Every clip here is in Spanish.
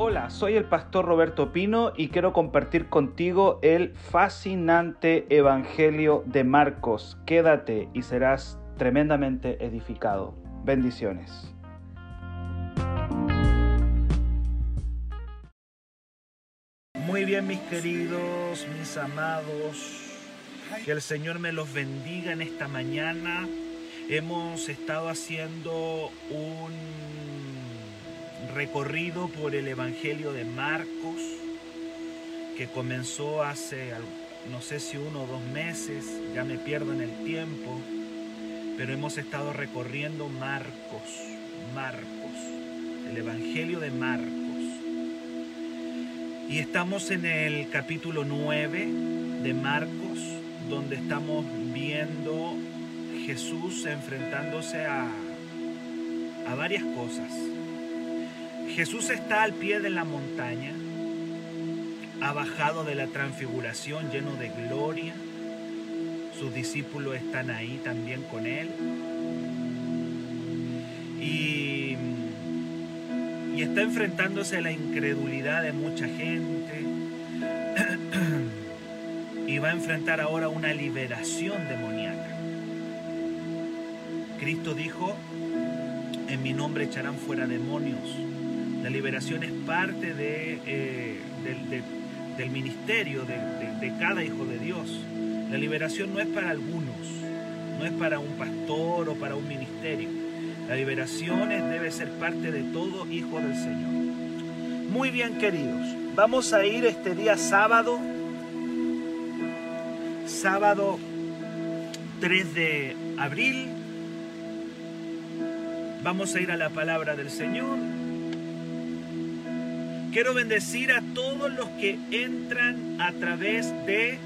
Hola, soy el pastor Roberto Pino y quiero compartir contigo el fascinante Evangelio de Marcos. Quédate y serás tremendamente edificado. Bendiciones. Muy bien mis queridos, mis amados, que el Señor me los bendiga en esta mañana. Hemos estado haciendo un recorrido por el Evangelio de Marcos, que comenzó hace, no sé si uno o dos meses, ya me pierdo en el tiempo, pero hemos estado recorriendo Marcos, Marcos, el Evangelio de Marcos. Y estamos en el capítulo 9 de Marcos, donde estamos viendo Jesús enfrentándose a, a varias cosas. Jesús está al pie de la montaña, ha bajado de la transfiguración lleno de gloria. Sus discípulos están ahí también con él. Y, está enfrentándose a la incredulidad de mucha gente. y va a enfrentar ahora una liberación demoníaca. Cristo dijo, en mi nombre echarán fuera demonios la liberación es parte de, eh, del, ministerio de, cada hijo de Dios. La liberación no es para algunos, no es para un pastor o para un ministerio. La liberación debe ser parte de todo hijo del Señor. Muy bien, queridos. Vamos a ir este día sábado, sábado 3 de abril. Vamos a ir a la palabra del Señor Quiero bendecir a todos los que entran a través de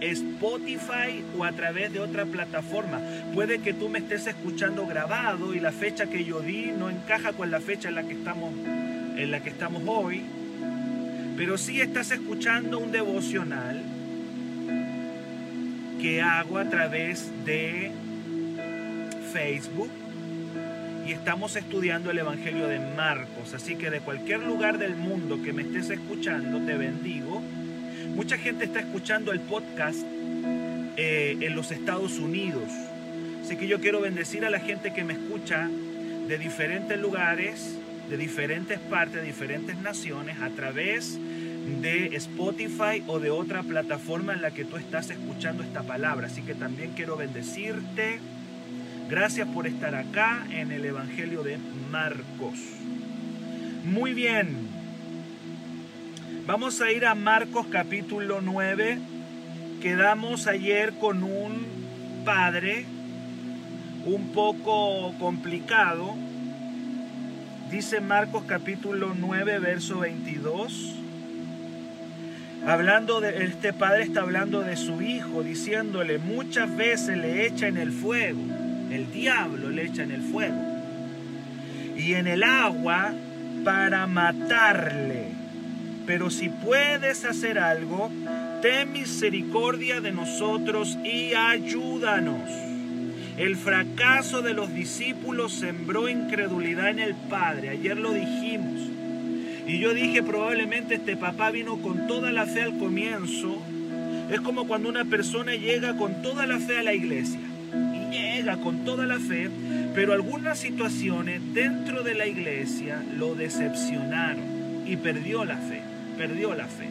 Spotify o a través de otra plataforma. Puede que tú me estés escuchando grabado y la fecha que yo di no encaja con la fecha en la que estamos, en la que estamos hoy. Pero sí estás escuchando un devocional que hago a través de Facebook y estamos estudiando el Evangelio de Marcos. Así que de cualquier lugar del mundo que me estés escuchando, te bendigo. Mucha gente está escuchando el podcast eh, en los Estados Unidos. Así que yo quiero bendecir a la gente que me escucha de diferentes lugares, de diferentes partes, de diferentes naciones, a través de Spotify o de otra plataforma en la que tú estás escuchando esta palabra. Así que también quiero bendecirte Gracias por estar acá en el Evangelio de Marcos. Muy bien. Vamos a ir a Marcos capítulo 9. Quedamos ayer con un padre un poco complicado. Dice Marcos capítulo 9, verso 22. Hablando de este padre está hablando de su hijo, diciéndole, muchas veces le echa en el fuego el diablo le echa en el fuego y en el agua para matarle. Pero si puedes hacer algo, ten misericordia de nosotros y ayúdanos. El fracaso de los discípulos sembró incredulidad en el Padre. Ayer lo dijimos. Y yo dije, probablemente este papá vino con toda la fe al comienzo. Es como cuando una persona llega con toda la fe a la iglesia llega con toda la fe, pero algunas situaciones dentro de la iglesia lo decepcionaron y perdió la fe, perdió la fe.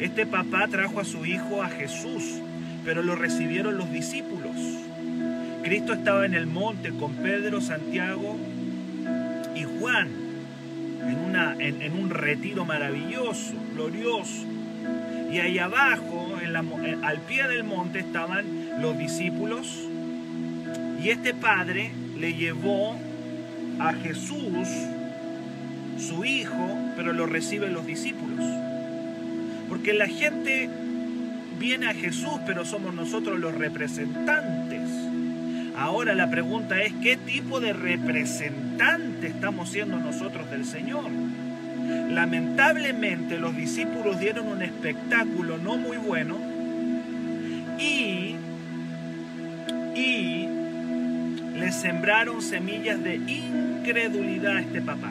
Este papá trajo a su hijo a Jesús, pero lo recibieron los discípulos. Cristo estaba en el monte con Pedro, Santiago y Juan en, una, en, un retiro maravilloso, glorioso. Y ahí abajo, en al pie del monte, estaban los discípulos y este padre le llevó a Jesús, su hijo, pero lo reciben los discípulos. Porque la gente viene a Jesús, pero somos nosotros los representantes. Ahora la pregunta es, ¿qué tipo de representante estamos siendo nosotros del Señor? Lamentablemente los discípulos dieron un espectáculo no muy bueno sembraron semillas de incredulidad a este papá.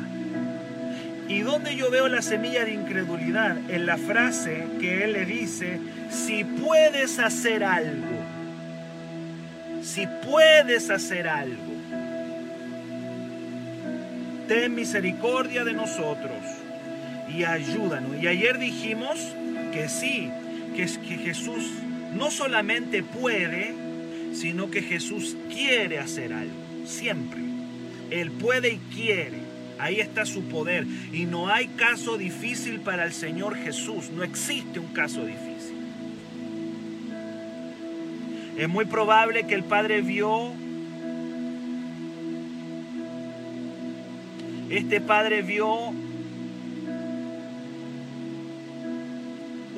¿Y dónde yo veo la semilla de incredulidad? En la frase que él le dice, si puedes hacer algo, si puedes hacer algo, ten misericordia de nosotros y ayúdanos. Y ayer dijimos que sí, que, que Jesús no solamente puede, sino que Jesús quiere hacer algo, siempre. Él puede y quiere. Ahí está su poder. Y no hay caso difícil para el Señor Jesús. No existe un caso difícil. Es muy probable que el Padre vio, este Padre vio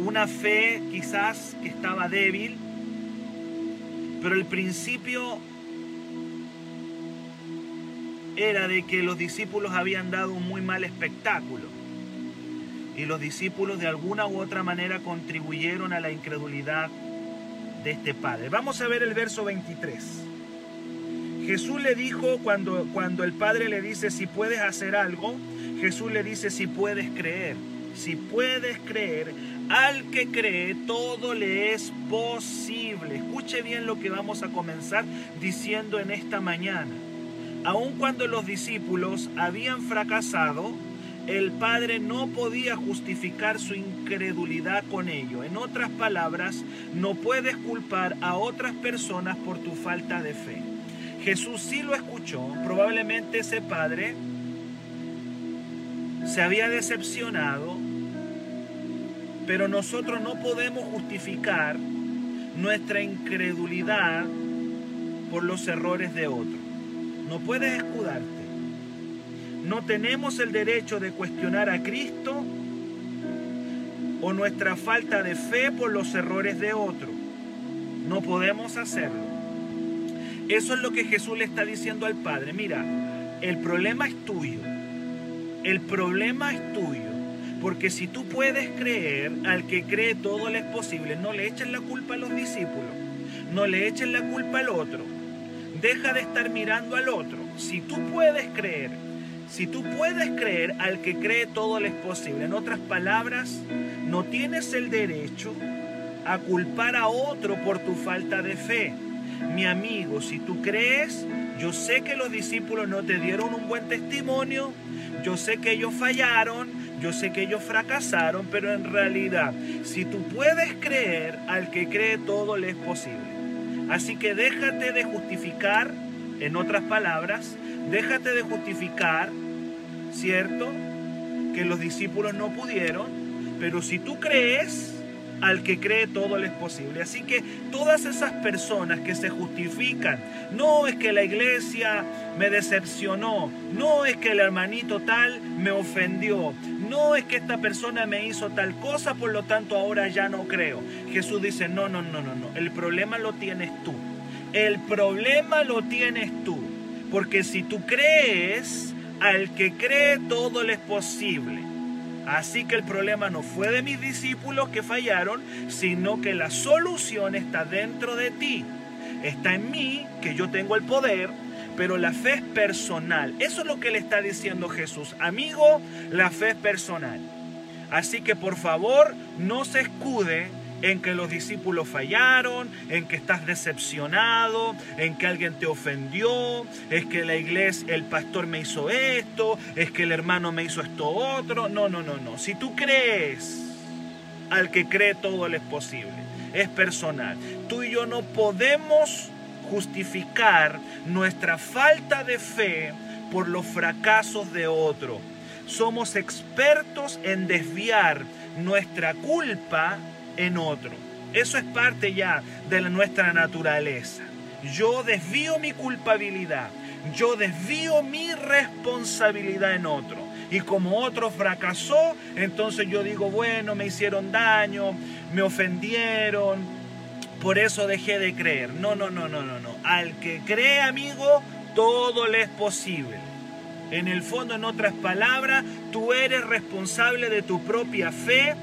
una fe quizás que estaba débil, pero el principio era de que los discípulos habían dado un muy mal espectáculo. Y los discípulos de alguna u otra manera contribuyeron a la incredulidad de este padre. Vamos a ver el verso 23. Jesús le dijo cuando, cuando el padre le dice si puedes hacer algo, Jesús le dice si puedes creer. Si puedes creer, al que cree todo le es posible. Escuche bien lo que vamos a comenzar diciendo en esta mañana aun cuando los discípulos habían fracasado, el Padre no podía justificar su incredulidad con ello. En otras palabras, no puedes culpar a otras personas por tu falta de fe. Jesús sí lo escuchó, probablemente ese Padre se había decepcionado, pero nosotros no podemos justificar nuestra incredulidad por los errores de otros. No puedes escudarte. No tenemos el derecho de cuestionar a Cristo o nuestra falta de fe por los errores de otro. No podemos hacerlo. Eso es lo que Jesús le está diciendo al Padre. Mira, el problema es tuyo. El problema es tuyo. Porque si tú puedes creer, al que cree todo le es posible. No le echen la culpa a los discípulos. No le echen la culpa al otro. Deja de estar mirando al otro. Si tú puedes creer, si tú puedes creer, al que cree todo le es posible. En otras palabras, no tienes el derecho a culpar a otro por tu falta de fe. Mi amigo, si tú crees, yo sé que los discípulos no te dieron un buen testimonio, yo sé que ellos fallaron, yo sé que ellos fracasaron, pero en realidad, si tú puedes creer, al que cree todo le es posible. Así que déjate de justificar, en otras palabras, déjate de justificar, ¿cierto? Que los discípulos no pudieron, pero si tú crees, al que cree todo le es posible. Así que todas esas personas que se justifican, no es que la iglesia me decepcionó, no es que el hermanito tal me ofendió, no es que esta persona me hizo tal cosa, por lo tanto ahora ya no creo. Jesús dice, no, no, no, no, no, el problema lo tienes tú. El problema lo tienes tú. Porque si tú crees, al que cree todo le es posible. Así que el problema no fue de mis discípulos que fallaron, sino que la solución está dentro de ti. Está en mí, que yo tengo el poder, pero la fe es personal. Eso es lo que le está diciendo Jesús. Amigo, la fe es personal. Así que por favor, no se escude en que los discípulos fallaron, en que estás decepcionado, en que alguien te ofendió, es que la iglesia, el pastor me hizo esto, es que el hermano me hizo esto otro. No, no, no, no. Si tú crees, al que cree todo le es posible. Es personal. Tú y yo no podemos justificar nuestra falta de fe por los fracasos de otro. Somos expertos en desviar nuestra culpa en otro. Eso es parte ya de nuestra naturaleza. Yo desvío mi culpabilidad, yo desvío mi responsabilidad en otro. Y como otro fracasó, entonces yo digo, bueno, me hicieron daño, me ofendieron, por eso dejé de creer. No, no, no, no, no, no. Al que cree, amigo, todo le es posible. En el fondo, en otras palabras, tú eres responsable de tu propia fe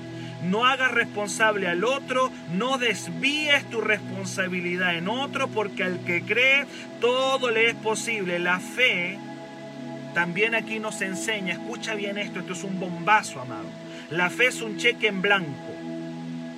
no hagas responsable al otro, no desvíes tu responsabilidad en otro, porque al que cree todo le es posible. La fe también aquí nos enseña, escucha bien esto, esto es un bombazo, amado. La fe es un cheque en blanco.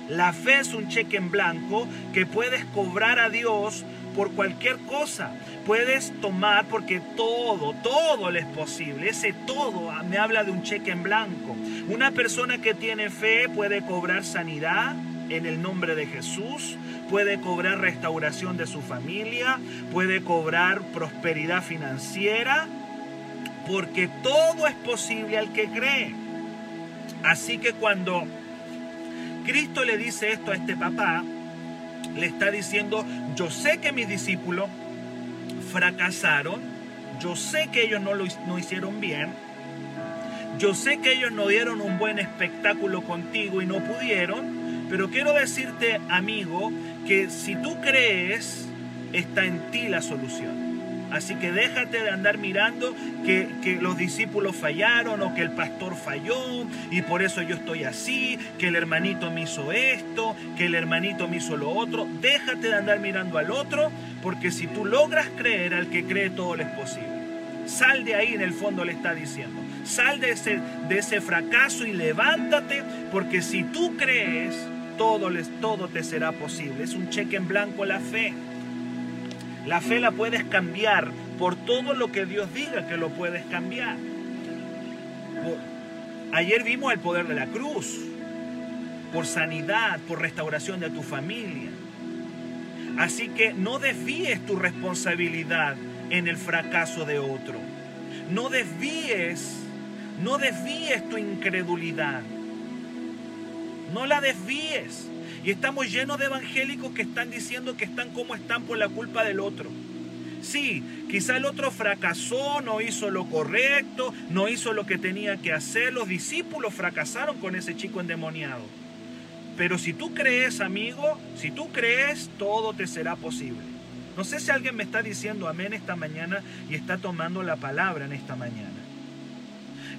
La fe es un cheque en blanco que puedes cobrar a Dios por cualquier cosa. Puedes tomar porque todo, todo le es posible. Ese todo me habla de un cheque en blanco. Una persona que tiene fe puede cobrar sanidad en el nombre de Jesús, puede cobrar restauración de su familia, puede cobrar prosperidad financiera, porque todo es posible al que cree. Así que cuando Cristo le dice esto a este papá, le está diciendo, yo sé que mis discípulos fracasaron, yo sé que ellos no lo no hicieron bien, yo sé que ellos no dieron un buen espectáculo contigo y no pudieron, pero quiero decirte, amigo, que si tú crees, está en ti la solución. Así que déjate de andar mirando que, los discípulos fallaron o que el pastor falló y por eso yo estoy así, que el hermanito me hizo esto, que el hermanito me hizo lo otro. Déjate de andar mirando al otro porque si tú logras creer al que cree todo lo es posible. Sal de ahí en el fondo le está diciendo. Sal de ese, de ese fracaso y levántate porque si tú crees todo, les, todo te será posible. Es un cheque en blanco la fe. La fe la puedes cambiar por todo lo que Dios diga que lo puedes cambiar. Ayer vimos el poder de la cruz, por sanidad, por restauración de tu familia. Así que no desvíes tu responsabilidad en el fracaso de otro. No desvíes, no desvíes tu incredulidad. No la desvíes. Y estamos llenos de evangélicos que están diciendo que están como están por la culpa del otro. Sí, quizá el otro fracasó, no hizo lo correcto, no hizo lo que tenía que hacer. Los discípulos fracasaron con ese chico endemoniado. Pero si tú crees, amigo, si tú crees, todo te será posible. No sé si alguien me está diciendo amén esta mañana y está tomando la palabra en esta mañana.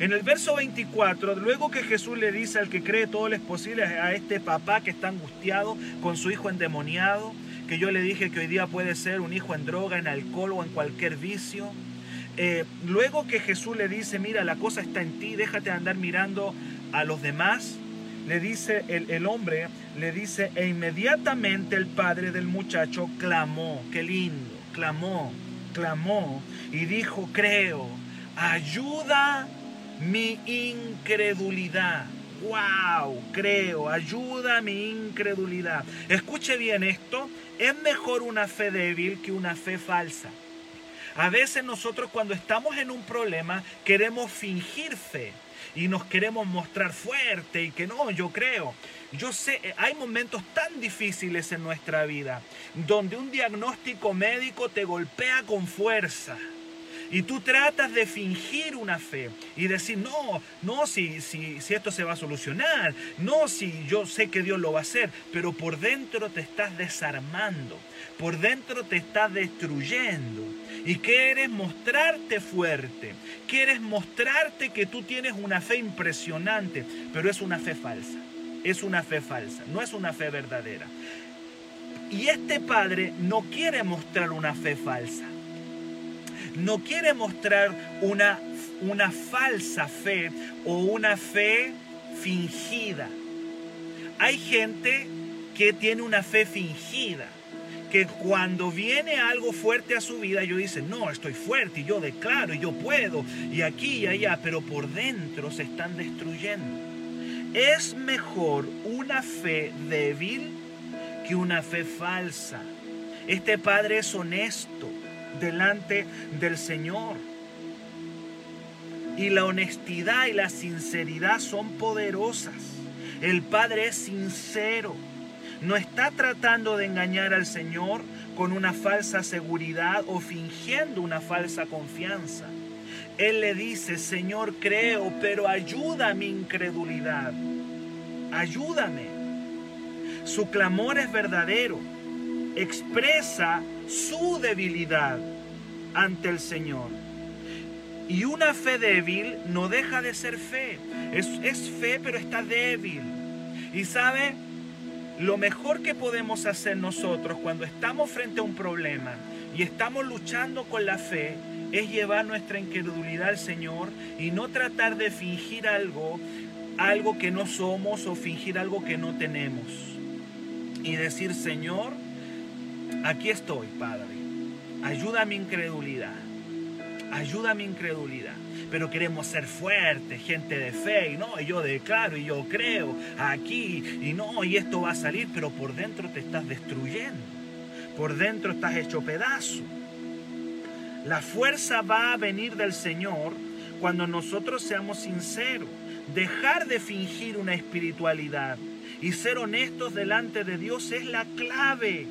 En el verso 24, luego que Jesús le dice al que cree todo lo es posible a este papá que está angustiado con su hijo endemoniado, que yo le dije que hoy día puede ser un hijo en droga, en alcohol o en cualquier vicio. Eh, luego que Jesús le dice, mira, la cosa está en ti, déjate andar mirando a los demás, le dice el, el, hombre, le dice, e inmediatamente el padre del muchacho clamó, qué lindo, clamó, clamó y dijo, creo, ayuda mi incredulidad. ¡Wow! Creo, ayuda a mi incredulidad. Escuche bien esto, es mejor una fe débil que una fe falsa. A veces nosotros cuando estamos en un problema queremos fingir fe y nos queremos mostrar fuerte y que no, yo creo. Yo sé, hay momentos tan difíciles en nuestra vida donde un diagnóstico médico te golpea con fuerza y tú tratas de fingir una fe y decir, no, no, si, si, si esto se va a solucionar, no, si yo sé que Dios lo va a hacer, pero por dentro te estás desarmando, por dentro te estás destruyendo y quieres mostrarte fuerte, quieres mostrarte que tú tienes una fe impresionante, pero es una fe falsa, es una fe falsa, no es una fe verdadera. Y este padre no quiere mostrar una fe falsa no quiere mostrar una, una falsa fe o una fe fingida. Hay gente que tiene una fe fingida, que cuando viene algo fuerte a su vida, yo dice, no, estoy fuerte y yo declaro y yo puedo y aquí y allá, pero por dentro se están destruyendo. Es mejor una fe débil que una fe falsa. Este padre es honesto delante del Señor. Y la honestidad y la sinceridad son poderosas. El Padre es sincero. No está tratando de engañar al Señor con una falsa seguridad o fingiendo una falsa confianza. Él le dice, Señor, creo, pero ayuda a mi incredulidad. Ayúdame. Su clamor es verdadero. Expresa su debilidad ante el Señor. Y una fe débil no deja de ser fe. Es, es fe, pero está débil. Y sabe, lo mejor que podemos hacer nosotros cuando estamos frente a un problema y estamos luchando con la fe es llevar nuestra incredulidad al Señor y no tratar de fingir algo, algo que no somos o fingir algo que no tenemos. Y decir, Señor, aquí estoy, Padre. Ayuda a mi incredulidad. Ayuda a mi incredulidad. Pero queremos ser fuertes, gente de fe, y no, yo declaro y yo creo aquí, y no, y esto va a salir, pero por dentro te estás destruyendo. Por dentro estás hecho pedazo. La fuerza va a venir del Señor cuando nosotros seamos sinceros, dejar de fingir una espiritualidad y ser honestos delante de Dios es la clave.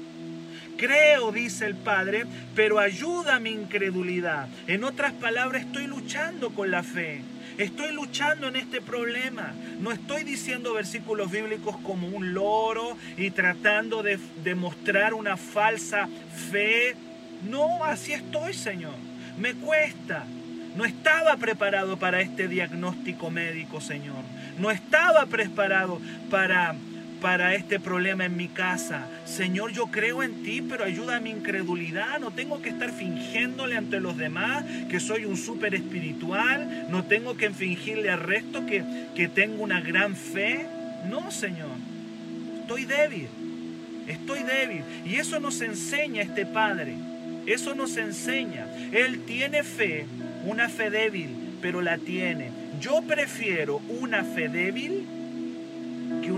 Creo, dice el Padre, pero ayuda mi incredulidad. En otras palabras, estoy luchando con la fe. Estoy luchando en este problema. No estoy diciendo versículos bíblicos como un loro y tratando de demostrar una falsa fe no, así estoy, Señor. Me cuesta. No estaba preparado para este diagnóstico médico, Señor. No estaba preparado para, para este problema en mi casa. Señor, yo creo en ti, pero ayuda a mi incredulidad. No tengo que estar fingiéndole ante los demás que soy un súper espiritual. No tengo que fingirle al resto que, que tengo una gran fe. No, Señor. Estoy débil. Estoy débil. Y eso nos enseña este Padre. Eso nos enseña. Él tiene fe, una fe débil, pero la tiene. Yo prefiero una fe débil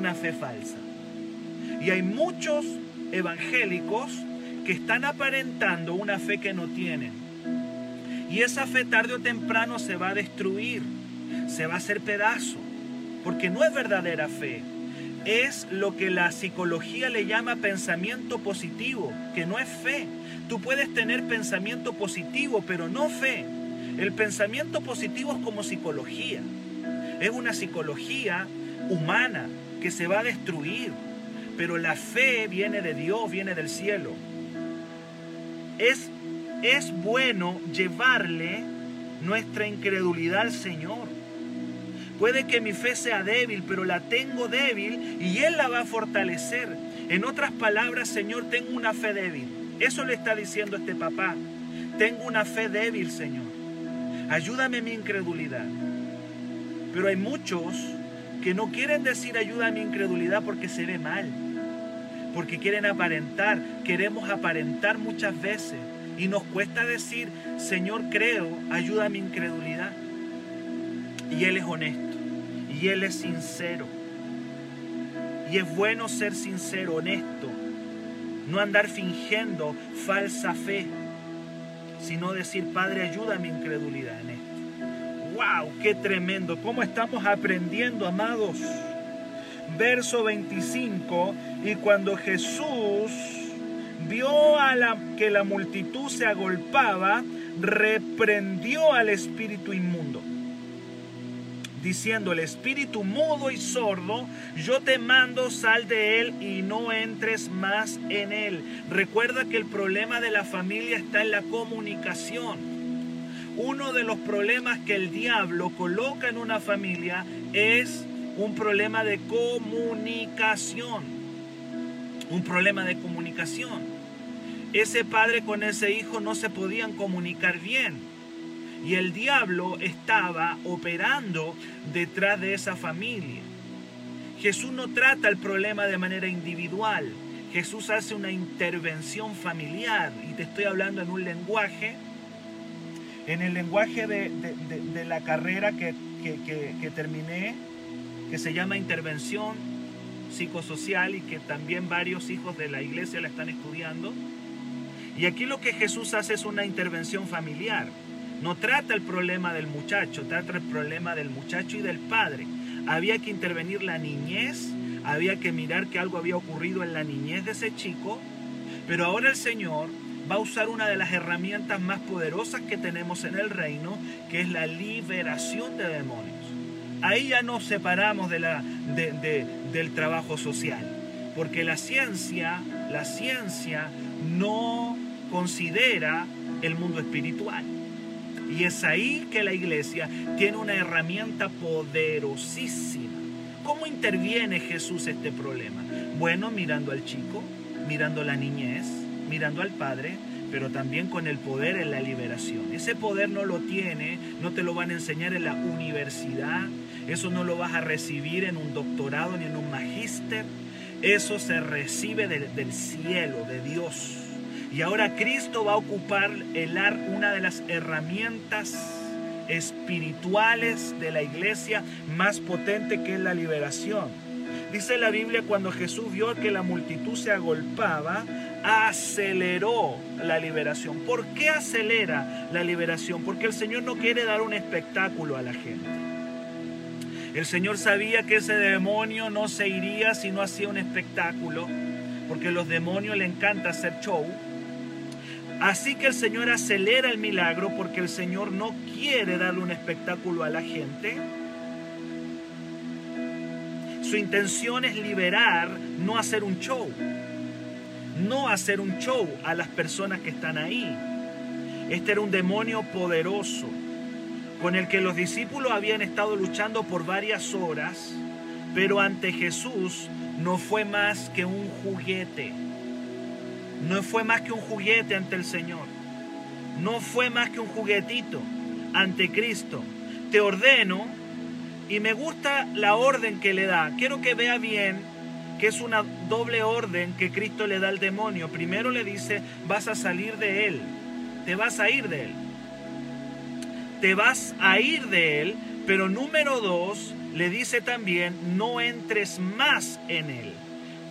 una fe falsa. Y hay muchos evangélicos que están aparentando una fe que no tienen. Y esa fe tarde o temprano se va a destruir, se va a hacer pedazo, porque no es verdadera fe. Es lo que la psicología le llama pensamiento positivo, que no es fe. Tú puedes tener pensamiento positivo, pero no fe. El pensamiento positivo es como psicología. Es una psicología humana que se va a destruir. Pero la fe viene de Dios, viene del cielo. Es, es bueno llevarle nuestra incredulidad al Señor. Puede que mi fe sea débil, pero la tengo débil y Él la va a fortalecer. En otras palabras, Señor, tengo una fe débil eso le está diciendo este papá. Tengo una fe débil, Señor. Ayúdame mi incredulidad. Pero hay muchos que no quieren decir ayuda a mi incredulidad porque se ve mal. Porque quieren aparentar. Queremos aparentar muchas veces. Y nos cuesta decir, Señor, creo, ayuda a mi incredulidad. Y Él es honesto. Y Él es sincero. Y es bueno ser sincero, honesto no andar fingiendo falsa fe, sino decir, Padre, ayuda a mi incredulidad. ¡Wow! ¡Qué tremendo! ¿Cómo estamos aprendiendo, amados? Verso 25, y cuando Jesús vio a la, que la multitud se agolpaba, reprendió al espíritu inmundo diciendo el espíritu mudo y sordo, yo te mando, sal de él y no entres más en él. Recuerda que el problema de la familia está en la comunicación. Uno de los problemas que el diablo coloca en una familia es un problema de comunicación. Un problema de comunicación. Ese padre con ese hijo no se podían comunicar bien y el diablo estaba operando detrás de esa familia. Jesús no trata el problema de manera individual. Jesús hace una intervención familiar. Y te estoy hablando en un lenguaje, en el lenguaje de, la carrera que, que terminé, que se llama intervención psicosocial y que también varios hijos de la iglesia la están estudiando. Y aquí lo que Jesús hace es una intervención familiar. No trata el problema del muchacho, trata el problema del muchacho y del padre. Había que intervenir la niñez, había que mirar que algo había ocurrido en la niñez de ese chico, pero ahora el Señor va a usar una de las herramientas más poderosas que tenemos en el reino, que es la liberación de demonios. Ahí ya nos separamos de la, del trabajo social, porque la ciencia, la ciencia no considera el mundo espiritual. Y es ahí que la iglesia tiene una herramienta poderosísima. ¿Cómo interviene Jesús este problema? Bueno, mirando al chico, mirando la niñez, mirando al padre, pero también con el poder en la liberación. Ese poder no lo tiene, no te lo van a enseñar en la universidad, eso no lo vas a recibir en un doctorado ni en un magíster, eso se recibe del cielo, de Dios. Y ahora Cristo va a ocupar el una de las herramientas espirituales de la iglesia más potente que es la liberación. Dice la Biblia cuando Jesús vio que la multitud se agolpaba, aceleró la liberación. ¿Por qué acelera la liberación? Porque el Señor no quiere dar un espectáculo a la gente. El Señor sabía que ese demonio no se iría si no hacía un espectáculo, porque a los demonios le encanta hacer show. Así que el Señor acelera el milagro porque el Señor no quiere darle un espectáculo a la gente. Su intención es liberar, no hacer un show no hacer un show a las personas que están ahí. Este era un demonio poderoso con el que los discípulos habían estado luchando por varias horas, pero ante Jesús no fue más que un juguete. No fue más que un juguete ante el Señor. No fue más que un juguetito ante Cristo. Te ordeno, y me gusta la orden que le da. Quiero que vea bien que es una doble orden que Cristo le da al demonio. Primero le dice, vas a salir de él, te vas a ir de él. Te vas a ir de él, pero número dos, le dice también, no entres más en él,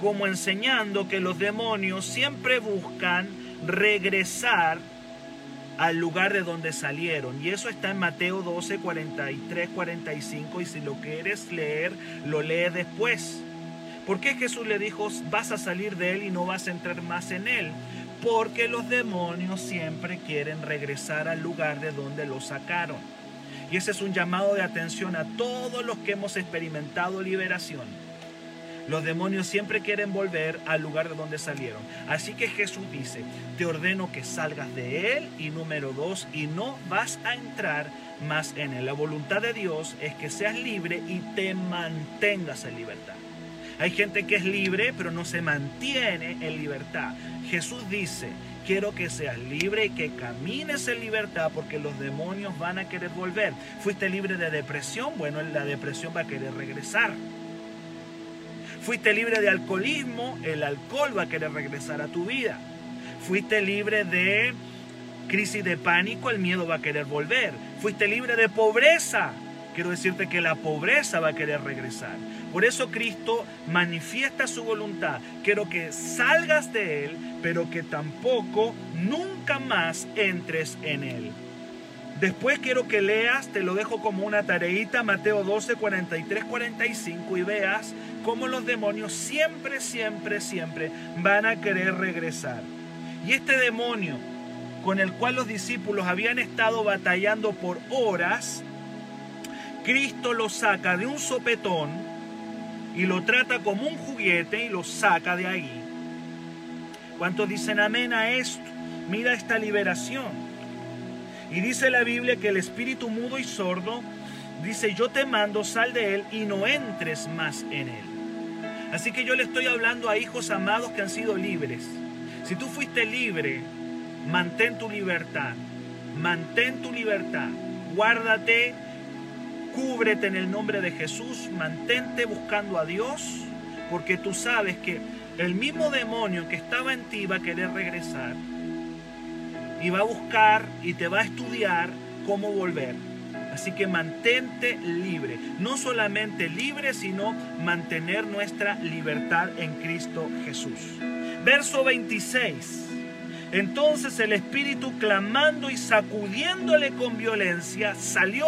como enseñando que los demonios siempre buscan regresar al lugar de donde salieron. Y eso está en Mateo 12, 43, 45. Y si lo quieres leer, lo lee después. ¿Por qué Jesús le dijo, vas a salir de él y no vas a entrar más en él? Porque los demonios siempre quieren regresar al lugar de donde los sacaron. Y ese es un llamado de atención a todos los que hemos experimentado liberación. Los demonios siempre quieren volver al lugar de donde salieron. Así que Jesús dice, te ordeno que salgas de él y número dos, y no vas a entrar más en él. La voluntad de Dios es que seas libre y te mantengas en libertad. Hay gente que es libre, pero no se mantiene en libertad. Jesús dice, quiero que seas libre y que camines en libertad porque los demonios van a querer volver. Fuiste libre de depresión, bueno, la depresión va a querer regresar. Fuiste libre de alcoholismo, el alcohol va a querer regresar a tu vida. Fuiste libre de crisis de pánico, el miedo va a querer volver. Fuiste libre de pobreza, quiero decirte que la pobreza va a querer regresar. Por eso Cristo manifiesta su voluntad. Quiero que salgas de Él, pero que tampoco nunca más entres en Él. Después quiero que leas, te lo dejo como una tareita, Mateo 12, 43, 45, y veas cómo los demonios siempre, siempre, siempre van a querer regresar. Y este demonio con el cual los discípulos habían estado batallando por horas, Cristo lo saca de un sopetón y lo trata como un juguete y lo saca de ahí. ¿Cuántos dicen amén a esto? Mira esta liberación. Y dice la Biblia que el espíritu mudo y sordo dice, yo te mando, sal de él y no entres más en él. Así que yo le estoy hablando a hijos amados que han sido libres. Si tú fuiste libre, mantén tu libertad. Mantén tu libertad. Guárdate Cúbrete en el nombre de Jesús, mantente buscando a Dios, porque tú sabes que el mismo demonio que estaba en ti va a querer regresar y va a buscar y te va a estudiar cómo volver. Así que mantente libre, no solamente libre, sino mantener nuestra libertad en Cristo Jesús. Verso 26. Entonces el espíritu clamando y sacudiéndole con violencia salió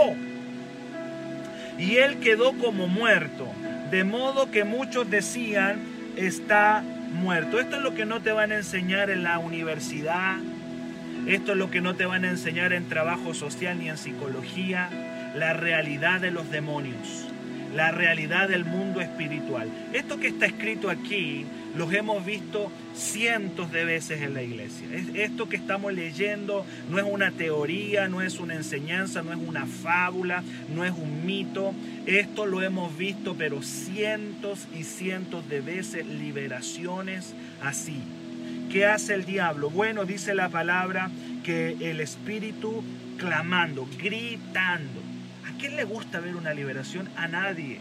y él quedó como muerto, de modo que muchos decían, está muerto. Esto es lo que no te van a enseñar en la universidad, esto es lo que no te van a enseñar en trabajo social ni en psicología, la realidad de los demonios, la realidad del mundo espiritual. Esto que está escrito aquí los hemos visto cientos de veces en la iglesia. Esto que estamos leyendo no es una teoría, no es una enseñanza, no es una fábula, no es un mito. Esto lo hemos visto, pero cientos y cientos de veces liberaciones así. ¿Qué hace el diablo? Bueno, dice la palabra que el espíritu clamando, gritando. ¿A quién le gusta ver una liberación? A nadie.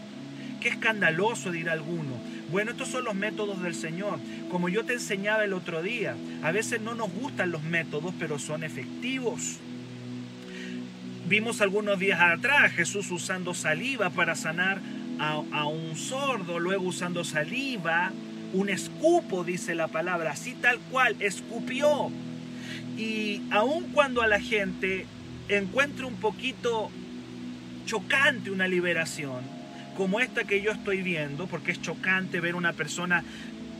Qué escandaloso, dirá alguno. Bueno, estos son los métodos del Señor. Como yo te enseñaba el otro día, a veces no nos gustan los métodos, pero son efectivos. Vimos algunos días atrás Jesús usando saliva para sanar a, a un sordo, luego usando saliva, un escupo, dice la palabra, así tal cual, escupió. Y aun cuando a la gente encuentre un poquito chocante una liberación, como esta que yo estoy viendo, porque es chocante ver una persona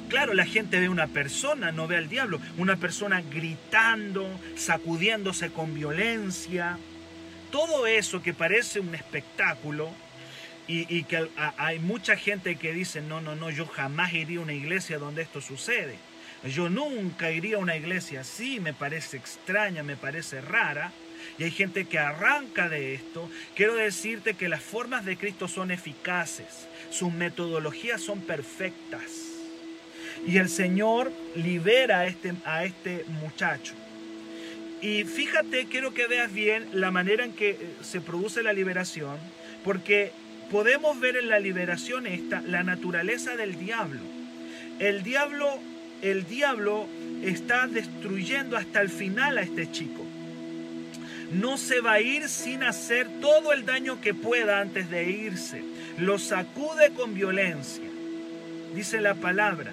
Claro, la gente ve una persona, no ve al diablo. Una persona gritando, sacudiéndose con violencia. Todo eso que parece un espectáculo y, que hay mucha gente que dice, no, no, no, yo jamás iría a una iglesia donde esto sucede. Yo nunca iría a una iglesia así, me parece extraña, me parece rara y hay gente que arranca de esto, quiero decirte que las formas de Cristo son eficaces, sus metodologías son perfectas. Y el Señor libera a este, a este muchacho. Y fíjate, quiero que veas bien la manera en que eh, se produce la liberación, porque podemos ver en la liberación esta la naturaleza del diablo. El diablo, el diablo está destruyendo hasta el final a este chico no se va a ir sin hacer todo el daño que pueda antes de irse. Lo sacude con violencia. Dice la palabra.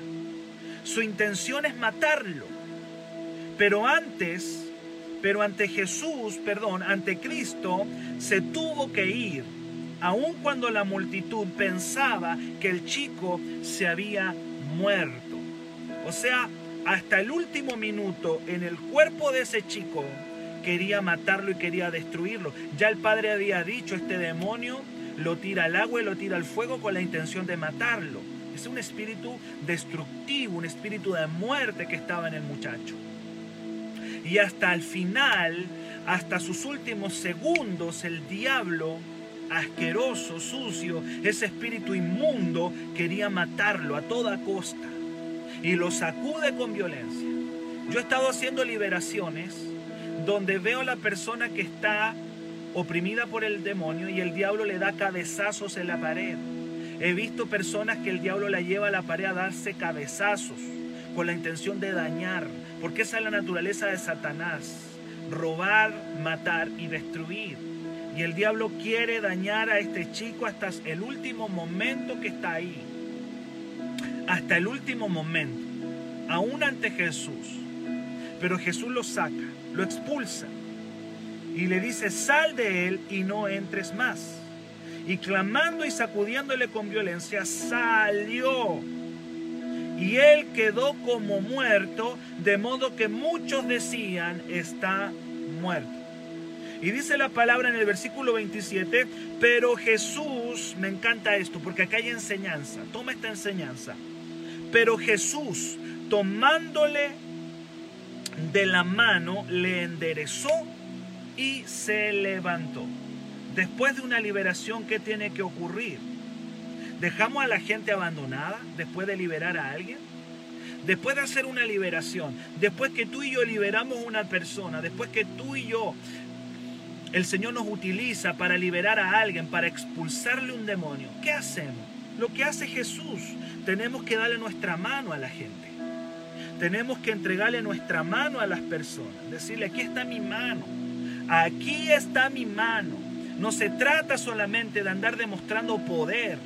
Su intención es matarlo. Pero antes, pero ante Jesús, perdón, ante Cristo, se tuvo que ir. Aun cuando la multitud pensaba que el chico se había muerto. O sea, hasta el último minuto en el cuerpo de ese chico quería matarlo y quería destruirlo. Ya el padre había dicho, este demonio lo tira al agua y lo tira al fuego con la intención de matarlo. Es un espíritu destructivo, un espíritu de muerte que estaba en el muchacho. Y hasta el final, hasta sus últimos segundos, el diablo asqueroso, sucio, ese espíritu inmundo, quería matarlo a toda costa. Y lo sacude con violencia. Yo he estado haciendo liberaciones donde veo a la persona que está oprimida por el demonio y el diablo le da cabezazos en la pared. He visto personas que el diablo la lleva a la pared a darse cabezazos con la intención de dañar, porque esa es la naturaleza de Satanás, robar, matar y destruir. Y el diablo quiere dañar a este chico hasta el último momento que está ahí. Hasta el último momento, aún ante Jesús. Pero Jesús lo saca lo expulsa y le dice, sal de él y no entres más. Y clamando y sacudiéndole con violencia, salió. Y él quedó como muerto, de modo que muchos decían, está muerto. Y dice la palabra en el versículo 27, pero Jesús, me encanta esto, porque acá hay enseñanza, toma esta enseñanza. Pero Jesús, tomándole de la mano, le enderezó y se levantó. Después de una liberación, ¿qué tiene que ocurrir? ¿Dejamos a la gente abandonada después de liberar a alguien? Después de hacer una liberación, después que tú y yo liberamos a una persona, después que tú y yo, el Señor nos utiliza para liberar a alguien, para expulsarle un demonio, ¿qué hacemos? Lo que hace Jesús, tenemos que darle nuestra mano a la gente tenemos que entregarle nuestra mano a las personas, decirle, aquí está mi mano, aquí está mi mano. No se trata solamente de andar demostrando poder.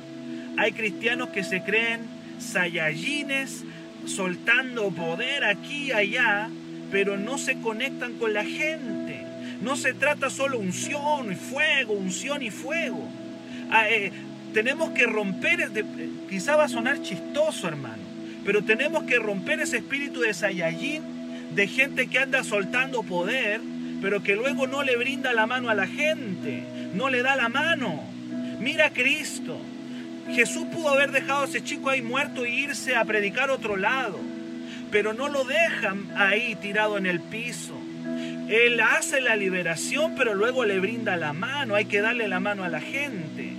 Hay cristianos que se creen sayayines, soltando poder aquí y allá, pero no se conectan con la gente. No se trata solo unción y fuego, unción y fuego. Ah, eh, tenemos que romper, quizá va a sonar chistoso hermano, pero tenemos que romper ese espíritu de Saiyajin, de gente que anda soltando poder, pero que luego no le brinda la mano a la gente, no le da la mano. Mira Cristo. Jesús pudo haber dejado a ese chico ahí muerto e irse a predicar otro lado, pero no lo dejan ahí tirado en el piso. Él hace la liberación, pero luego le brinda la mano. Hay que darle la mano a la gente.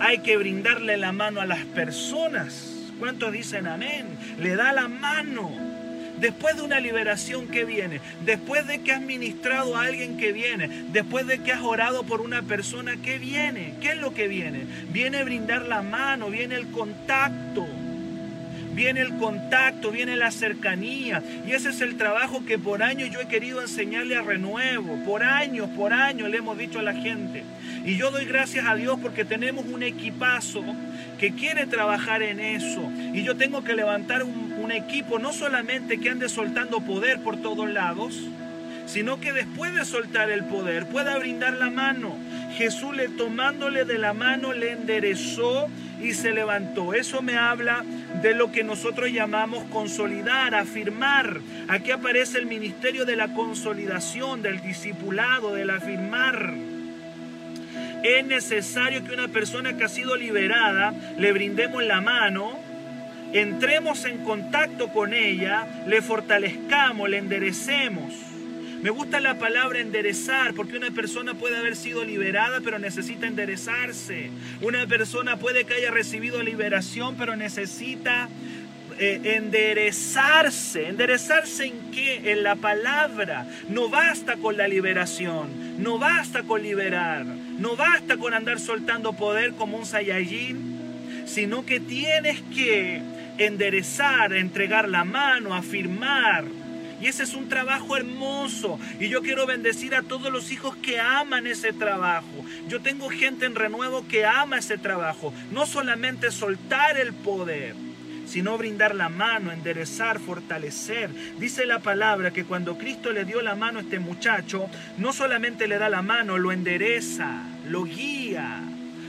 Hay que brindarle la mano a las personas. ¿Cuántos dicen amén? Le da la mano. Después de una liberación que viene, después de que has ministrado a alguien que viene, después de que has orado por una persona que viene, ¿qué es lo que viene? Viene brindar la mano, viene el contacto viene el contacto, viene la cercanía. Y ese es el trabajo que por años yo he querido enseñarle a Renuevo. Por años, por años le hemos dicho a la gente. Y yo doy gracias a Dios porque tenemos un equipazo que quiere trabajar en eso. Y yo tengo que levantar un, un equipo no solamente que ande soltando poder por todos lados, sino que después de soltar el poder pueda brindar la mano. Jesús le tomándole de la mano le enderezó y se levantó. Eso me habla de lo que nosotros llamamos consolidar, afirmar. Aquí aparece el ministerio de la consolidación, del discipulado, del afirmar. Es necesario que una persona que ha sido liberada le brindemos la mano, entremos en contacto con ella, le fortalezcamos, le enderecemos. Me gusta la palabra enderezar porque una persona puede haber sido liberada pero necesita enderezarse. Una persona puede que haya recibido liberación pero necesita eh, enderezarse. ¿Enderezarse en qué? En la palabra. No basta con la liberación. No basta con liberar. No basta con andar soltando poder como un Saiyajin. Sino que tienes que enderezar, entregar la mano, afirmar y ese es un trabajo hermoso. Y yo quiero bendecir a todos los hijos que aman ese trabajo. Yo tengo gente en renuevo que ama ese trabajo. No solamente soltar el poder sino brindar la mano, enderezar, fortalecer. Dice la palabra que cuando Cristo le dio la mano a este muchacho, no solamente le da la mano, lo endereza, lo guía,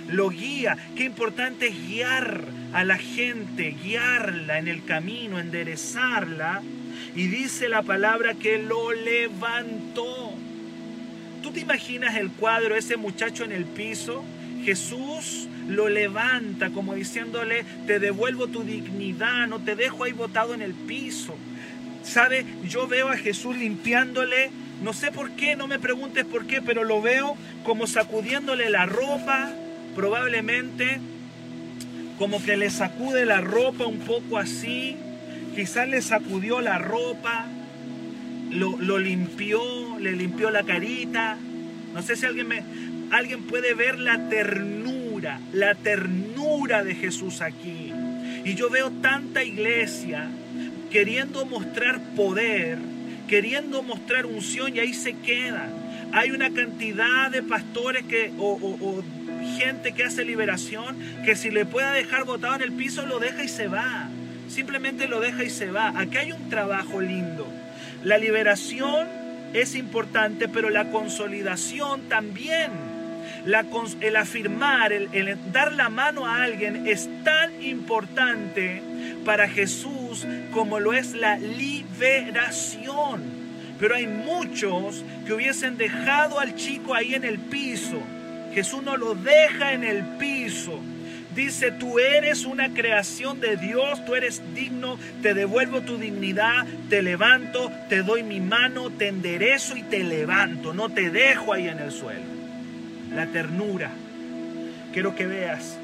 lo guía. Qué importante es guiar a la gente, guiarla en el camino, enderezarla y dice la palabra que lo levantó. ¿Tú te imaginas el cuadro, ese muchacho en el piso? Jesús lo levanta como diciéndole, te devuelvo tu dignidad, no te dejo ahí botado en el piso. ¿Sabe? Yo veo a Jesús limpiándole, no sé por qué, no me preguntes por qué, pero lo veo como sacudiéndole la ropa, probablemente como que le sacude la ropa un poco así, Quizás le sacudió la ropa, lo, limpió, le limpió la carita. No sé si alguien, me, alguien puede ver la ternura, la ternura de Jesús aquí. Y yo veo tanta iglesia queriendo mostrar poder, queriendo mostrar unción y ahí se queda. Hay una cantidad de pastores que, o, o gente que hace liberación que si le pueda dejar botado en el piso lo deja y se va simplemente lo deja y se va. Aquí hay un trabajo lindo. La liberación es importante, pero la consolidación también. el afirmar, el, dar la mano a alguien es tan importante para Jesús como lo es la liberación. Pero hay muchos que hubiesen dejado al chico ahí en el piso. Jesús no lo deja en el piso. Dice, tú eres una creación de Dios, tú eres digno, te devuelvo tu dignidad, te levanto, te doy mi mano, te enderezo y te levanto, no te dejo ahí en el suelo. La ternura. Quiero que veas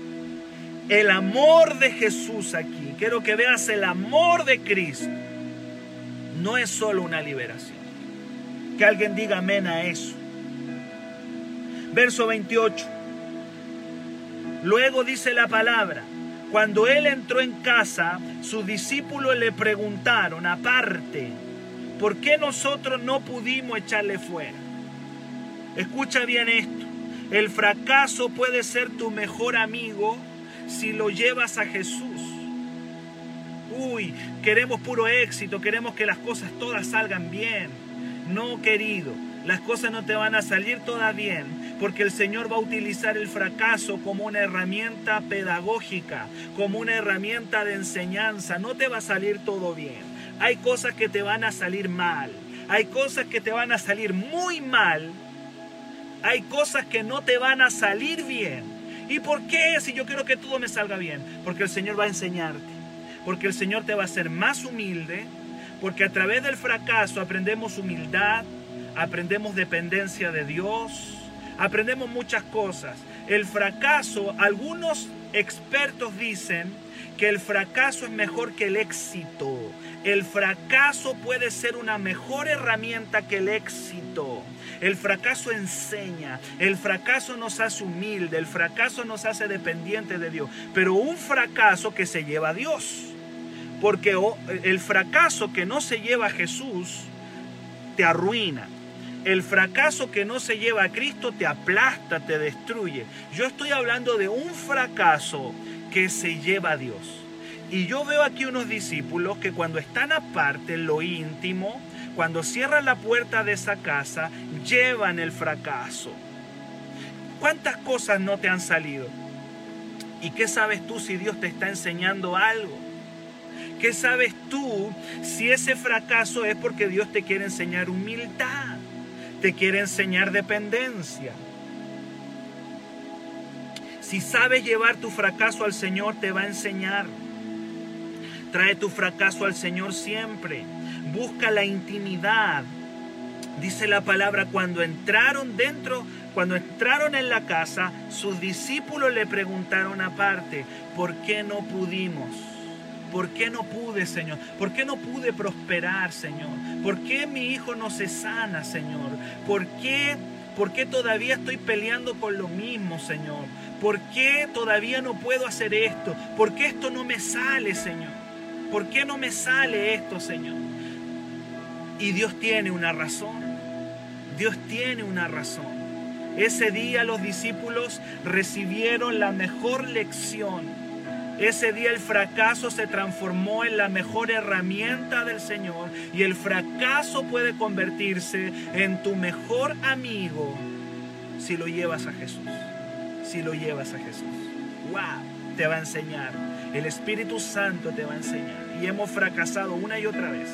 el amor de Jesús aquí. Quiero que veas el amor de Cristo. No es solo una liberación. Que alguien diga amén a eso. Verso 28. Luego dice la palabra, cuando él entró en casa, sus discípulos le preguntaron aparte, ¿por qué nosotros no pudimos echarle fuera? Escucha bien esto, el fracaso puede ser tu mejor amigo si lo llevas a Jesús. Uy, queremos puro éxito, queremos que las cosas todas salgan bien. No, querido, las cosas no te van a salir todas bien porque el Señor va a utilizar el fracaso como una herramienta pedagógica, como una herramienta de enseñanza. No te va a salir todo bien. Hay cosas que te van a salir mal. Hay cosas que te van a salir muy mal. Hay cosas que no te van a salir bien. ¿Y por qué? Si yo quiero que todo me salga bien. Porque el Señor va a enseñarte. Porque el Señor te va a hacer más humilde. Porque a través del fracaso aprendemos humildad, aprendemos dependencia de Dios, aprendemos muchas cosas. El fracaso, algunos expertos dicen que el fracaso es mejor que el éxito. El fracaso puede ser una mejor herramienta que el éxito. El fracaso enseña, el fracaso nos hace humilde, el fracaso nos hace dependiente de Dios, pero un fracaso que se lleva a Dios. Porque el fracaso que no se lleva a Jesús te arruina. El fracaso que no se lleva a Cristo te aplasta, te destruye. Yo estoy hablando de un fracaso que se lleva a Dios. Y yo veo aquí unos discípulos que cuando están aparte en lo íntimo, cuando cierran la puerta de esa casa, llevan el fracaso. ¿Cuántas cosas no te han salido? ¿Y qué sabes tú si Dios te está enseñando algo? ¿Qué sabes tú si ese fracaso es porque Dios te quiere enseñar humildad? Te quiere enseñar dependencia. Si sabes llevar tu fracaso al Señor, te va a enseñar. Trae tu fracaso al Señor siempre. Busca la intimidad. Dice la palabra, cuando entraron dentro, cuando entraron en la casa, sus discípulos le preguntaron aparte, ¿por qué no pudimos? ¿Por qué no pude, Señor? ¿Por qué no pude prosperar, Señor? ¿Por qué mi hijo no se sana, Señor? ¿Por qué, por qué todavía estoy peleando con lo mismo, Señor? ¿Por qué todavía no puedo hacer esto? ¿Por qué esto no me sale, Señor? ¿Por qué no me sale esto, Señor? Y Dios tiene una razón. Dios tiene una razón. Ese día los discípulos recibieron la mejor lección. Ese día el fracaso se transformó en la mejor herramienta del Señor y el fracaso puede convertirse en tu mejor amigo si lo llevas a Jesús. Si lo llevas a Jesús. ¡Wow! Te va a enseñar el Espíritu Santo te va a enseñar. Y hemos fracasado una y otra vez.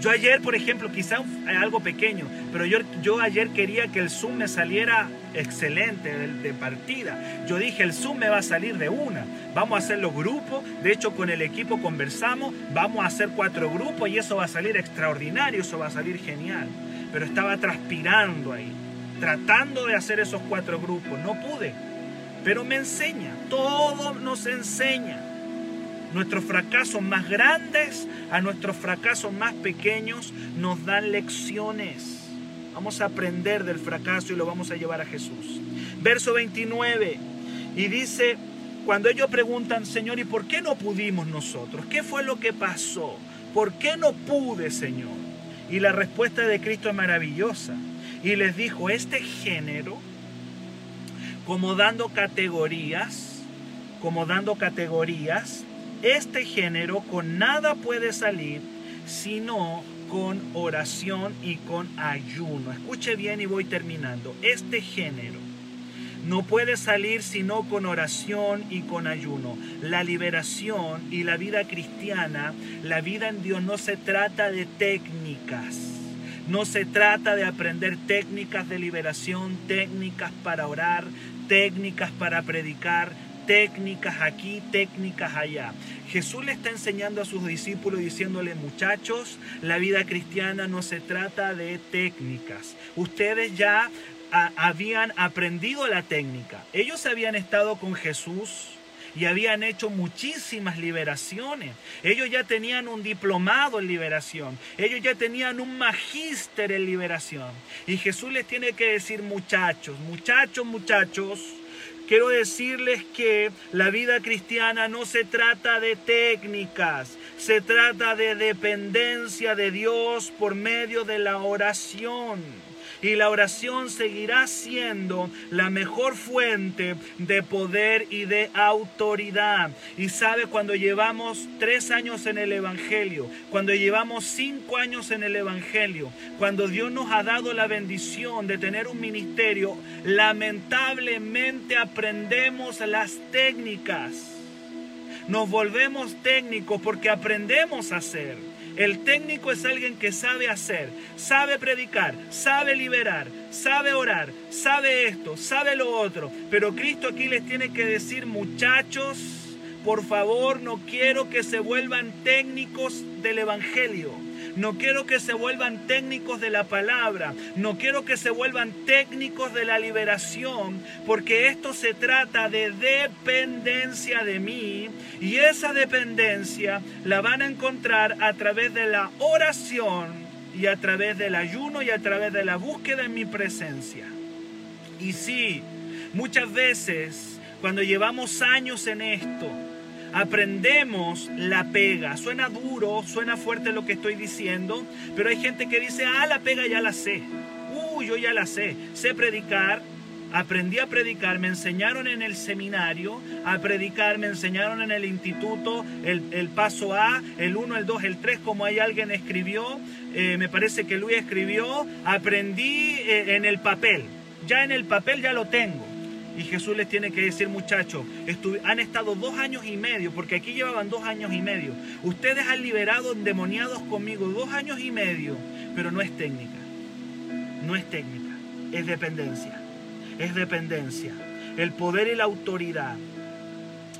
Yo ayer, por ejemplo, quizá algo pequeño, pero yo, yo ayer quería que el Zoom me saliera excelente de, partida. Yo dije, el Zoom me va a salir de una. Vamos a hacer los grupos. De hecho, con el equipo conversamos. Vamos a hacer cuatro grupos y eso va a salir extraordinario, eso va a salir genial. Pero estaba transpirando ahí, tratando de hacer esos cuatro grupos. No pude pero me enseña, todo nos enseña. Nuestros fracasos más grandes a nuestros fracasos más pequeños nos dan lecciones. Vamos a aprender del fracaso y lo vamos a llevar a Jesús. Verso 29. Y dice, cuando ellos preguntan, Señor, ¿y por qué no pudimos nosotros? ¿Qué fue lo que pasó? ¿Por qué no pude, Señor? Y la respuesta de Cristo es maravillosa. Y les dijo, este género como dando categorías, como dando categorías, este género con nada puede salir sino con oración y con ayuno. Escuche bien y voy terminando. Este género no puede salir sino con oración y con ayuno. La liberación y la vida cristiana, la vida en Dios no se trata de técnicas. No se trata de aprender técnicas de liberación, técnicas para orar, técnicas para predicar, técnicas aquí, técnicas allá. Jesús le está enseñando a sus discípulos diciéndole, muchachos, la vida cristiana no se trata de técnicas. Ustedes ya habían aprendido la técnica. Ellos habían estado con Jesús y habían hecho muchísimas liberaciones. Ellos ya tenían un diplomado en liberación. Ellos ya tenían un magíster en liberación. Y Jesús les tiene que decir, muchachos, muchachos, muchachos, quiero decirles que la vida cristiana no se trata de técnicas, se trata de dependencia de Dios por medio de la oración y la oración seguirá siendo la mejor fuente de poder y de autoridad. Y sabe, cuando llevamos tres años en el Evangelio, cuando llevamos cinco años en el Evangelio, cuando Dios nos ha dado la bendición de tener un ministerio, lamentablemente aprendemos las técnicas. Nos volvemos técnicos porque aprendemos a hacer. El técnico es alguien que sabe hacer, sabe predicar, sabe liberar, sabe orar, sabe esto, sabe lo otro. Pero Cristo aquí les tiene que decir, muchachos, por favor, no quiero que se vuelvan técnicos del Evangelio. No quiero que se vuelvan técnicos de la palabra. No quiero que se vuelvan técnicos de la liberación. Porque esto se trata de dependencia de mí. Y esa dependencia la van a encontrar a través de la oración y a través del ayuno y a través de la búsqueda en mi presencia. Y sí, muchas veces cuando llevamos años en esto, aprendemos la pega. Suena duro, suena fuerte lo que estoy diciendo, pero hay gente que dice, ah, la pega ya la sé. Uy, yo ya la sé. Sé predicar, aprendí a predicar, me enseñaron en el seminario a predicar, me enseñaron en el instituto el, paso A, el 1, el 2, el 3, como hay alguien escribió, eh, me parece que Luis escribió, aprendí eh, en el papel, ya en el papel ya lo tengo. Y Jesús les tiene que decir, muchachos, han estado dos años y medio, porque aquí llevaban dos años y medio. Ustedes han liberado endemoniados conmigo dos años y medio, pero no es técnica. No es técnica, es dependencia es dependencia. El poder y la autoridad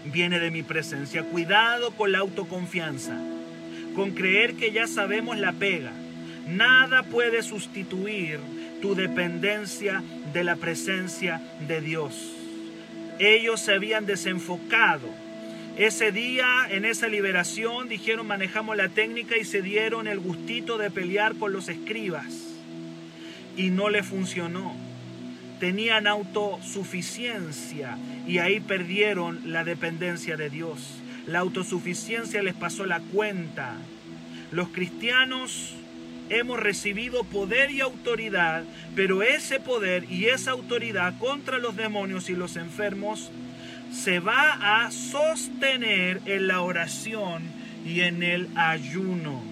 viene de mi presencia. Cuidado con la autoconfianza, con creer que ya sabemos la pega. Nada puede sustituir tu dependencia de la presencia de Dios. Ellos se habían desenfocado. Ese día, en esa liberación, dijeron manejamos la técnica y se dieron el gustito de pelear con los escribas. Y no le funcionó tenían autosuficiencia y ahí perdieron la dependencia de Dios. La autosuficiencia les pasó la cuenta. Los cristianos hemos recibido poder y autoridad, pero ese poder y esa autoridad contra los demonios y los enfermos se va a sostener en la oración y en el ayuno.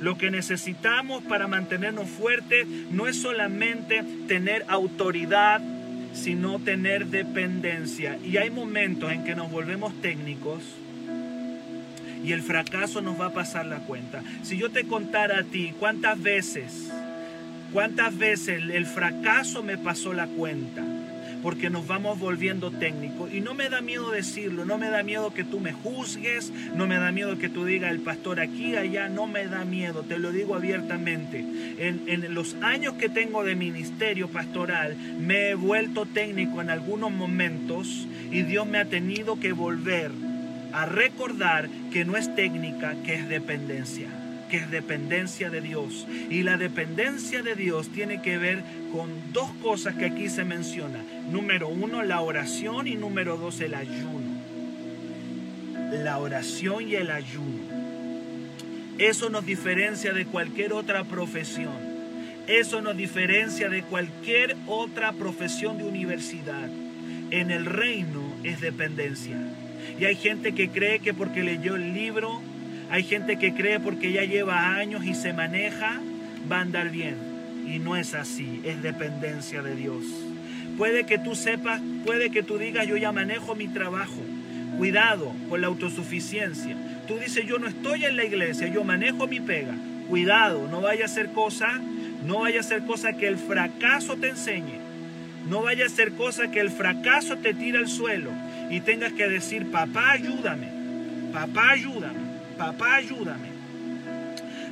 Lo que necesitamos para mantenernos fuertes no es solamente tener autoridad, sino tener dependencia. Y hay momentos en que nos volvemos técnicos y el fracaso nos va a pasar la cuenta. Si yo te contara a ti cuántas veces, cuántas veces el fracaso me pasó la cuenta porque nos vamos volviendo técnicos. Y no me da miedo decirlo, no me da miedo que tú me juzgues, no me da miedo que tú digas el pastor aquí, allá, no me da miedo, te lo digo abiertamente. En, en los años que tengo de ministerio pastoral, me he vuelto técnico en algunos momentos y Dios me ha tenido que volver a recordar que no es técnica, que es dependencia que es dependencia de Dios. Y la dependencia de Dios tiene que ver con dos cosas que aquí se menciona. Número uno, la oración y número dos, el ayuno. La oración y el ayuno. Eso nos diferencia de cualquier otra profesión. Eso nos diferencia de cualquier otra profesión de universidad. En el reino es dependencia. Y hay gente que cree que porque leyó el libro hay gente que cree porque ya lleva años y se maneja, va a andar bien. Y no es así, es dependencia de Dios. Puede que tú sepas, puede que tú digas, yo ya manejo mi trabajo. Cuidado con la autosuficiencia. Tú dices, yo no estoy en la iglesia, yo manejo mi pega. Cuidado, no vaya a ser cosa, no vaya a ser cosa que el fracaso te enseñe. No vaya a ser cosa que el fracaso te tire al suelo y tengas que decir, papá, ayúdame. Papá, ayúdame papá ayúdame.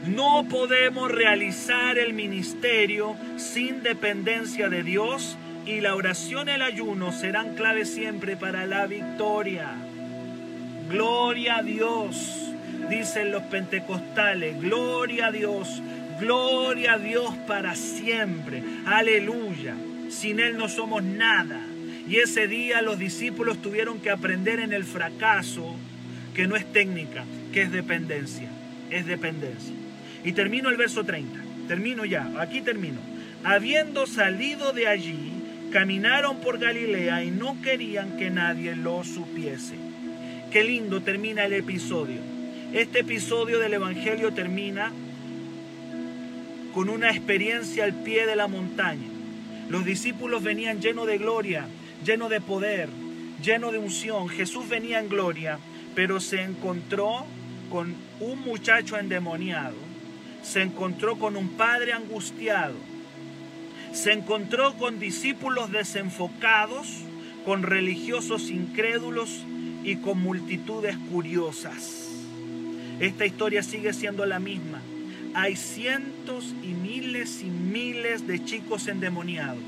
No podemos realizar el ministerio sin dependencia de Dios y la oración y el ayuno serán clave siempre para la victoria. Gloria a Dios, dicen los pentecostales, gloria a Dios, gloria a Dios para siempre, aleluya. Sin Él no somos nada. Y ese día los discípulos tuvieron que aprender en el fracaso que no es técnica, que es dependencia, es dependencia. Y termino el verso 30, termino ya, aquí termino. Habiendo salido de allí, caminaron por Galilea y no querían que nadie lo supiese. Qué lindo termina el episodio. Este episodio del Evangelio termina con una experiencia al pie de la montaña. Los discípulos venían llenos de gloria, llenos de poder, llenos de unción. Jesús venía en gloria, pero se encontró con un muchacho endemoniado, se encontró con un padre angustiado, se encontró con discípulos desenfocados, con religiosos incrédulos y con multitudes curiosas. Esta historia sigue siendo la misma. hay cientos y miles y miles de chicos endemoniados.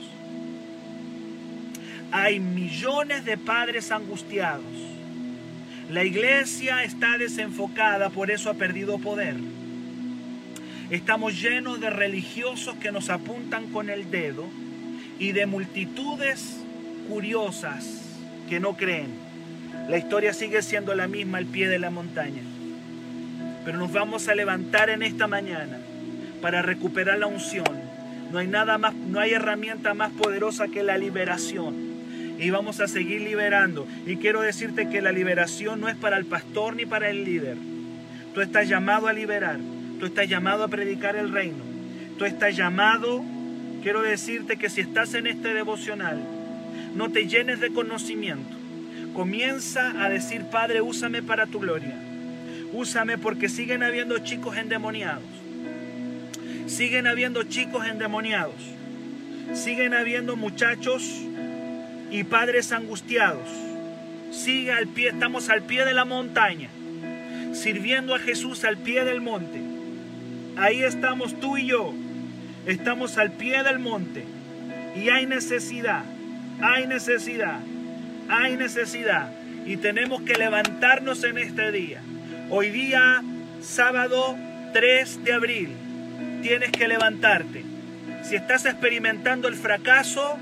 Hay millones de padres angustiados. La iglesia está desenfocada, por eso ha perdido poder. Estamos llenos de religiosos que nos apuntan con el dedo y de multitudes curiosas que no creen. La historia sigue siendo la misma al pie de la montaña. Pero nos vamos a levantar en esta mañana para recuperar la unción. No hay nada más, no hay herramienta más poderosa que la liberación. Y vamos a seguir liberando. Y quiero decirte que la liberación no es para el pastor ni para el líder. Tú estás llamado a liberar. Tú estás llamado a predicar el reino. Tú estás llamado, quiero decirte que si estás en este devocional, no te llenes de conocimiento. Comienza a decir, Padre, úsame para tu gloria. Úsame porque siguen habiendo chicos endemoniados. Siguen habiendo chicos endemoniados. Siguen habiendo muchachos y padres angustiados. Sigue al pie, estamos al pie de la montaña, sirviendo a Jesús al pie del monte. Ahí estamos tú y yo. Estamos al pie del monte y hay necesidad, hay necesidad, hay necesidad y tenemos que levantarnos en este día. Hoy día, sábado 3 de abril, tienes que levantarte. Si estás experimentando el fracaso,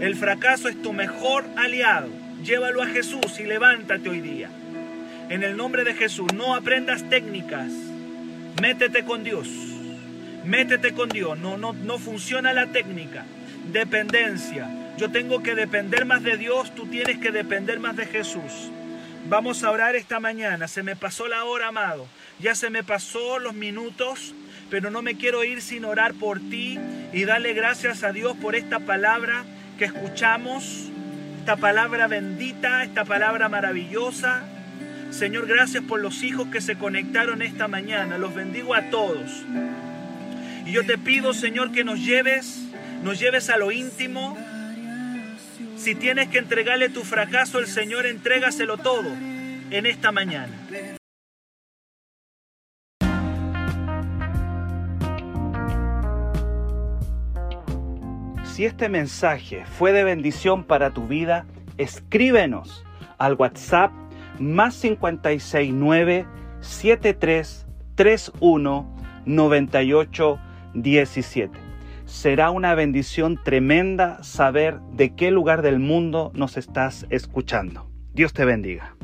el fracaso es tu mejor aliado. Llévalo a Jesús y levántate hoy día. En el nombre de Jesús, no aprendas técnicas. Métete con Dios. Métete con Dios. No, no, no funciona la técnica. Dependencia. Yo tengo que depender más de Dios, tú tienes que depender más de Jesús. Vamos a orar esta mañana. Se me pasó la hora, amado. Ya se me pasó los minutos, pero no me quiero ir sin orar por ti y darle gracias a Dios por esta palabra que escuchamos, esta palabra bendita, esta palabra maravillosa. Señor, gracias por los hijos que se conectaron esta mañana. Los bendigo a todos. Y yo te pido, Señor, que nos lleves, nos lleves a lo íntimo, si tienes que entregarle tu fracaso al Señor, entrégaselo todo en esta mañana. Si este mensaje fue de bendición para tu vida, escríbenos al WhatsApp más 569 7331 9817 será una bendición tremenda saber de qué lugar del mundo nos estás escuchando. Dios te bendiga.